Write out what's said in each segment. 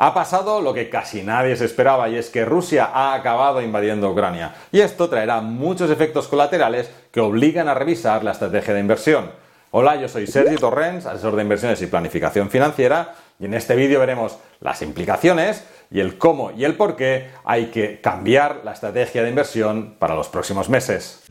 Ha pasado lo que casi nadie se esperaba y es que Rusia ha acabado invadiendo Ucrania. Y esto traerá muchos efectos colaterales que obligan a revisar la estrategia de inversión. Hola, yo soy Sergi Torrens, asesor de inversiones y planificación financiera, y en este vídeo veremos las implicaciones y el cómo y el por qué hay que cambiar la estrategia de inversión para los próximos meses.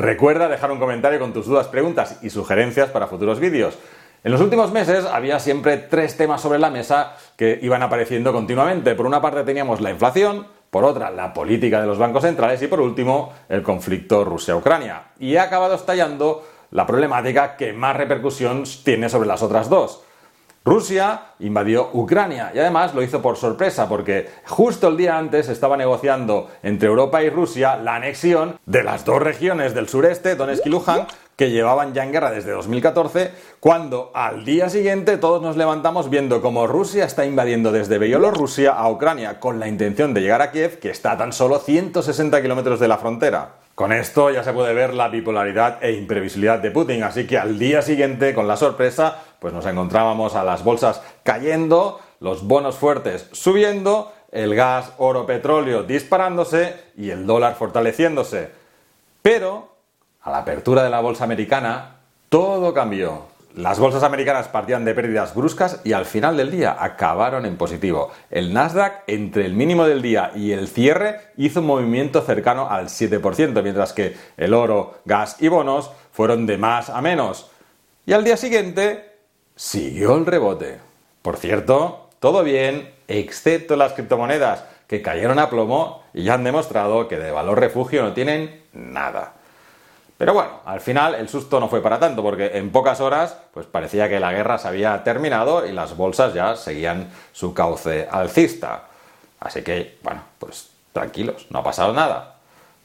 Recuerda dejar un comentario con tus dudas, preguntas y sugerencias para futuros vídeos. En los últimos meses había siempre tres temas sobre la mesa que iban apareciendo continuamente. Por una parte teníamos la inflación, por otra la política de los bancos centrales y por último el conflicto Rusia-Ucrania. Y ha acabado estallando la problemática que más repercusión tiene sobre las otras dos. Rusia invadió Ucrania y además lo hizo por sorpresa porque justo el día antes estaba negociando entre Europa y Rusia la anexión de las dos regiones del sureste, Donetsk y Luhansk, que llevaban ya en guerra desde 2014, cuando al día siguiente todos nos levantamos viendo cómo Rusia está invadiendo desde Bielorrusia a Ucrania con la intención de llegar a Kiev, que está a tan solo 160 kilómetros de la frontera. Con esto ya se puede ver la bipolaridad e imprevisibilidad de Putin, así que al día siguiente, con la sorpresa, pues nos encontrábamos a las bolsas cayendo, los bonos fuertes subiendo, el gas, oro, petróleo disparándose y el dólar fortaleciéndose. Pero, a la apertura de la bolsa americana, todo cambió. Las bolsas americanas partían de pérdidas bruscas y al final del día acabaron en positivo. El Nasdaq entre el mínimo del día y el cierre hizo un movimiento cercano al 7%, mientras que el oro, gas y bonos fueron de más a menos. Y al día siguiente siguió el rebote. Por cierto, todo bien, excepto las criptomonedas, que cayeron a plomo y ya han demostrado que de valor refugio no tienen nada. Pero bueno, al final el susto no fue para tanto, porque en pocas horas pues parecía que la guerra se había terminado y las bolsas ya seguían su cauce alcista. Así que, bueno, pues tranquilos, no ha pasado nada.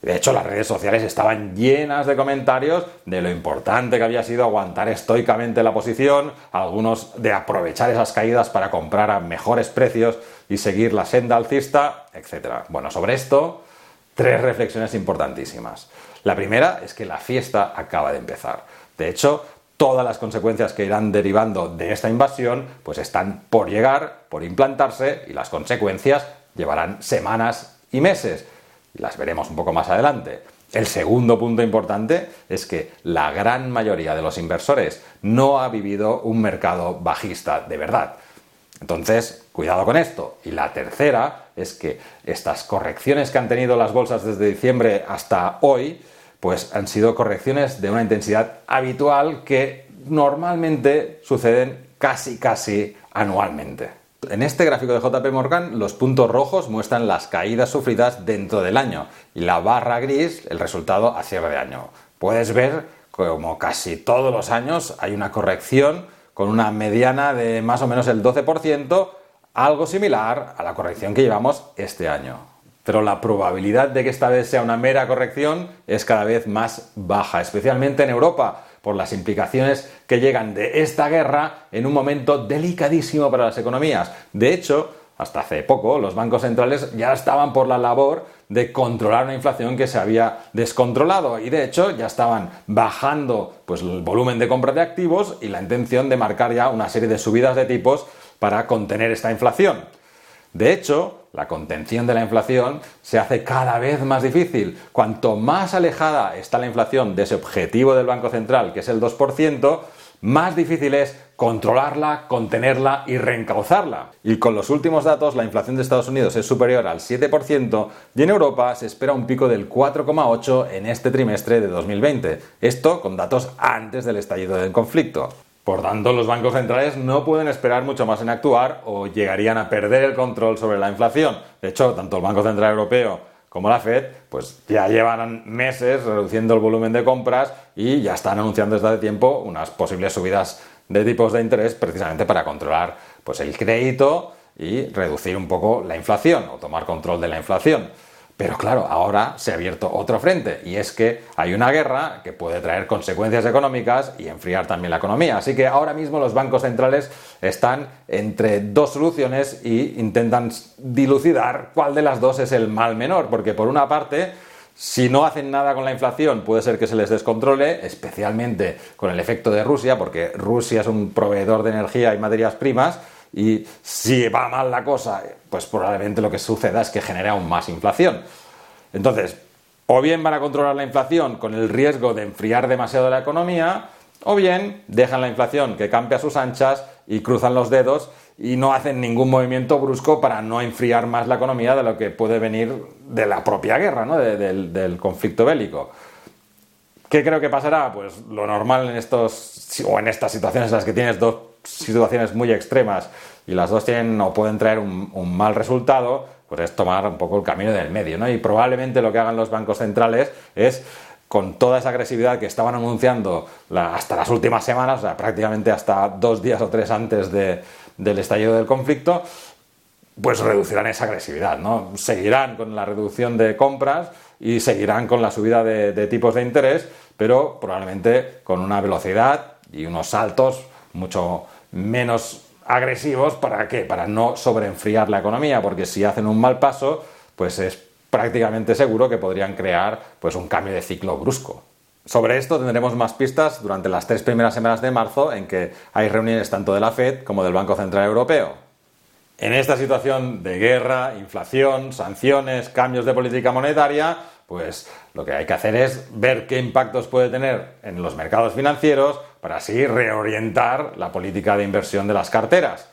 De hecho, las redes sociales estaban llenas de comentarios de lo importante que había sido aguantar estoicamente la posición, algunos de aprovechar esas caídas para comprar a mejores precios y seguir la senda alcista, etc. Bueno, sobre esto, tres reflexiones importantísimas. La primera es que la fiesta acaba de empezar. De hecho, todas las consecuencias que irán derivando de esta invasión pues están por llegar, por implantarse y las consecuencias llevarán semanas y meses. Las veremos un poco más adelante. El segundo punto importante es que la gran mayoría de los inversores no ha vivido un mercado bajista de verdad. Entonces, cuidado con esto. Y la tercera es que estas correcciones que han tenido las bolsas desde diciembre hasta hoy pues han sido correcciones de una intensidad habitual que normalmente suceden casi casi anualmente. En este gráfico de JP Morgan, los puntos rojos muestran las caídas sufridas dentro del año y la barra gris el resultado a cierre de año. Puedes ver como casi todos los años hay una corrección con una mediana de más o menos el 12%, algo similar a la corrección que llevamos este año pero la probabilidad de que esta vez sea una mera corrección es cada vez más baja, especialmente en Europa, por las implicaciones que llegan de esta guerra en un momento delicadísimo para las economías. De hecho, hasta hace poco los bancos centrales ya estaban por la labor de controlar una inflación que se había descontrolado y de hecho ya estaban bajando pues, el volumen de compra de activos y la intención de marcar ya una serie de subidas de tipos para contener esta inflación. De hecho, la contención de la inflación se hace cada vez más difícil. Cuanto más alejada está la inflación de ese objetivo del Banco Central, que es el 2%, más difícil es controlarla, contenerla y reencauzarla. Y con los últimos datos, la inflación de Estados Unidos es superior al 7% y en Europa se espera un pico del 4,8% en este trimestre de 2020. Esto con datos antes del estallido del conflicto. Por tanto, los bancos centrales no pueden esperar mucho más en actuar o llegarían a perder el control sobre la inflación. De hecho, tanto el Banco Central Europeo como la Fed, pues ya llevan meses reduciendo el volumen de compras y ya están anunciando desde hace tiempo unas posibles subidas de tipos de interés precisamente para controlar pues, el crédito y reducir un poco la inflación o tomar control de la inflación. Pero claro, ahora se ha abierto otro frente y es que hay una guerra que puede traer consecuencias económicas y enfriar también la economía. Así que ahora mismo los bancos centrales están entre dos soluciones y intentan dilucidar cuál de las dos es el mal menor, porque por una parte Si no hacen nada con la inflación, puede ser que se les descontrole, especialmente con el efecto de Rusia, porque Rusia es un proveedor de energía y materias primas, y si va mal la cosa, pues probablemente lo que suceda es que genere aún más inflación. Entonces, o bien van a controlar la inflación con el riesgo de enfriar demasiado la economía, o bien dejan la inflación que campe a sus anchas y cruzan los dedos y no hacen ningún movimiento brusco para no enfriar más la economía de lo que puede venir de la propia guerra, ¿no? del, del conflicto bélico. ¿Qué creo que pasará? Pues lo normal en estos o en estas situaciones en las que tienes dos situaciones muy extremas y las dos tienen o pueden traer un, mal resultado, pues es tomar un poco el camino del medio, ¿no? Y probablemente lo que hagan los bancos centrales es con toda esa agresividad que estaban anunciando hasta las últimas semanas, o sea, prácticamente hasta dos días o tres antes del estallido del conflicto, pues reducirán esa agresividad, ¿no? Seguirán con la reducción de compras y seguirán con la subida de tipos de interés, pero probablemente con una velocidad y unos saltos mucho menos agresivos, ¿para qué? Para no sobreenfriar la economía, porque si hacen un mal paso, pues es prácticamente seguro que podrían crear pues un cambio de ciclo brusco. Sobre esto tendremos más pistas durante las tres primeras semanas de marzo en que hay reuniones tanto de la Fed como del Banco Central Europeo. En esta situación de guerra, inflación, sanciones, cambios de política monetaria, pues lo que hay que hacer es ver qué impactos puede tener en los mercados financieros para así reorientar la política de inversión de las carteras.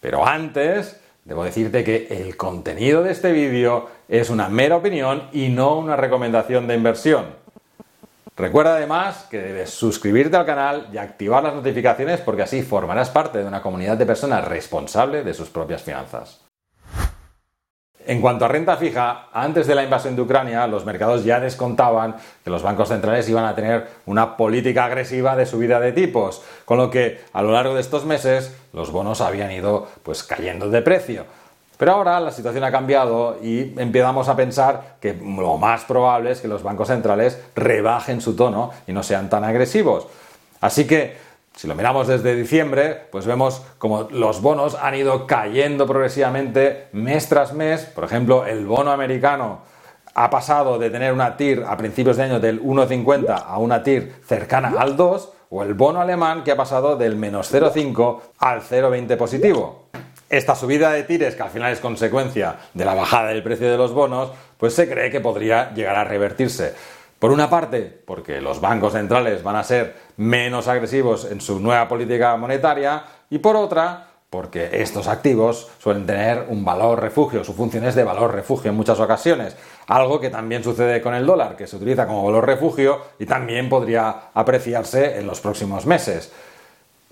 Pero antes, debo decirte que el contenido de este vídeo es una mera opinión y no una recomendación de inversión. Recuerda además que debes suscribirte al canal y activar las notificaciones porque así formarás parte de una comunidad de personas responsables de sus propias finanzas. En cuanto a renta fija, antes de la invasión de Ucrania, los mercados ya descontaban que los bancos centrales iban a tener una política agresiva de subida de tipos, con lo que a lo largo de estos meses los bonos habían ido pues cayendo de precio. Pero ahora la situación ha cambiado y empezamos a pensar que lo más probable es que los bancos centrales rebajen su tono y no sean tan agresivos. Así que si lo miramos desde diciembre, pues vemos como los bonos han ido cayendo progresivamente mes tras mes. Por ejemplo, el bono americano ha pasado de tener una TIR a principios de año del 1,50 a una TIR cercana al 2, o el bono alemán que ha pasado del menos 0,5 al 0,20 positivo. Esta subida de tires, que al final es consecuencia de la bajada del precio de los bonos, pues se cree que podría llegar a revertirse. Por una parte, porque los bancos centrales van a ser menos agresivos en su nueva política monetaria y por otra, porque estos activos suelen tener un valor refugio, su función es de valor refugio en muchas ocasiones, algo que también sucede con el dólar, que se utiliza como valor refugio y también podría apreciarse en los próximos meses.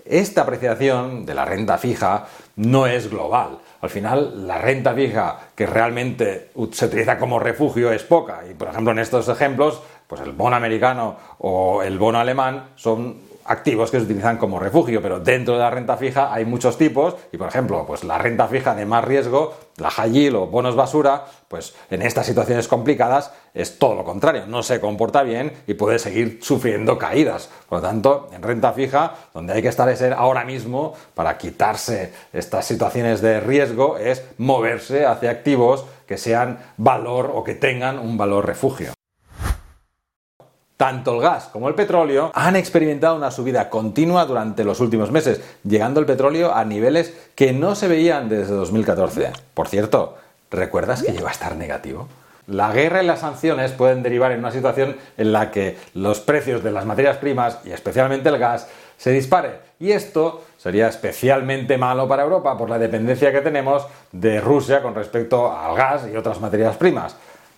Esta apreciación de la renta fija no es global. Al final, la renta fija que realmente se utiliza como refugio es poca. Y, por ejemplo, en estos ejemplos, pues el bono americano o el bono alemán son activos que se utilizan como refugio, pero dentro de la renta fija hay muchos tipos y, por ejemplo, pues la renta fija de más riesgo, la high yield o bonos basura, pues en estas situaciones complicadas es todo lo contrario, no se comporta bien y puede seguir sufriendo caídas. Por lo tanto, en renta fija, donde hay que estar es ahora mismo para quitarse estas situaciones de riesgo, es moverse hacia activos que sean valor o que tengan un valor refugio. Tanto el gas como el petróleo han experimentado una subida continua durante los últimos meses, llegando el petróleo a niveles que no se veían desde 2014. Por cierto, ¿recuerdas que llegó a estar negativo? La guerra y las sanciones pueden derivar en una situación en la que los precios de las materias primas y especialmente el gas se dispare. Y esto sería especialmente malo para Europa por la dependencia que tenemos de Rusia con respecto al gas y otras materias primas.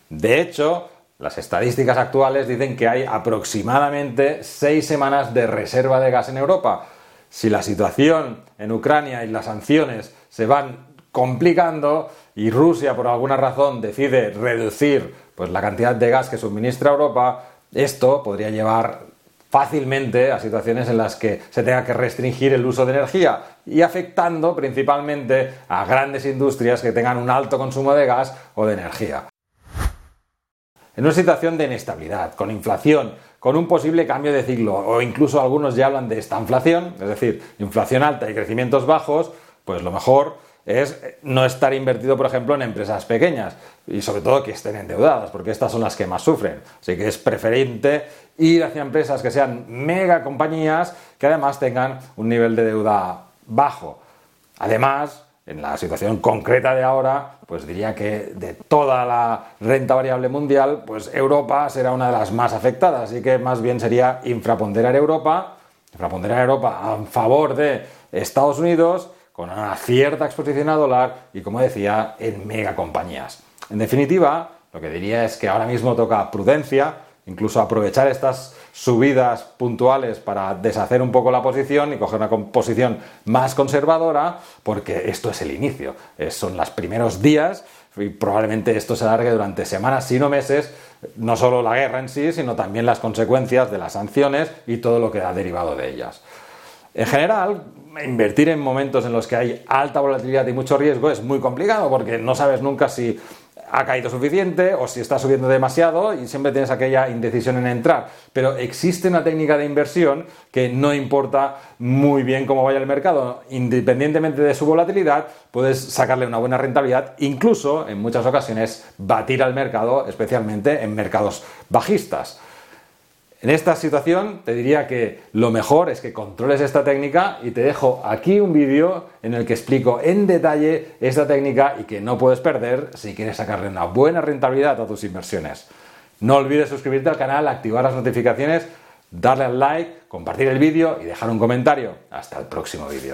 De hecho, las estadísticas actuales dicen que hay aproximadamente seis semanas de reserva de gas en Europa. Si la situación en Ucrania y las sanciones se van complicando y Rusia por alguna razón decide reducir pues, la cantidad de gas que suministra Europa, esto podría llevar fácilmente a situaciones en las que se tenga que restringir el uso de energía y afectando principalmente a grandes industrias que tengan un alto consumo de gas o de energía. En una situación de inestabilidad, con inflación, con un posible cambio de ciclo, o incluso algunos ya hablan de esta inflación, es decir, inflación alta y crecimientos bajos, pues lo mejor es no estar invertido, por ejemplo, en empresas pequeñas y sobre todo que estén endeudadas, porque estas son las que más sufren. Así que es preferente ir hacia empresas que sean mega compañías que además tengan un nivel de deuda bajo. Además, en la situación concreta de ahora, pues diría que de toda la renta variable mundial, pues Europa será una de las más afectadas, así que más bien sería infraponderar Europa, infraponderar Europa a favor de Estados Unidos con una cierta exposición a dólar y, como decía, en megacompañías. En definitiva, lo que diría es que ahora mismo toca prudencia, incluso aprovechar estas subidas puntuales para deshacer un poco la posición y coger una posición más conservadora, porque esto es el inicio, son los primeros días y probablemente esto se alargue durante semanas, si no meses, no solo la guerra en sí, sino también las consecuencias de las sanciones y todo lo que ha derivado de ellas. En general, invertir en momentos en los que hay alta volatilidad y mucho riesgo es muy complicado porque no sabes nunca si ha caído suficiente o si está subiendo demasiado y siempre tienes aquella indecisión en entrar. Pero existe una técnica de inversión que no importa muy bien cómo vaya el mercado, independientemente de su volatilidad, puedes sacarle una buena rentabilidad, incluso en muchas ocasiones batir al mercado, especialmente en mercados bajistas. En esta situación te diría que lo mejor es que controles esta técnica y te dejo aquí un vídeo en el que explico en detalle esta técnica y que no puedes perder si quieres sacarle una buena rentabilidad a tus inversiones. No olvides suscribirte al canal, activar las notificaciones, darle al like, compartir el vídeo y dejar un comentario. Hasta el próximo vídeo.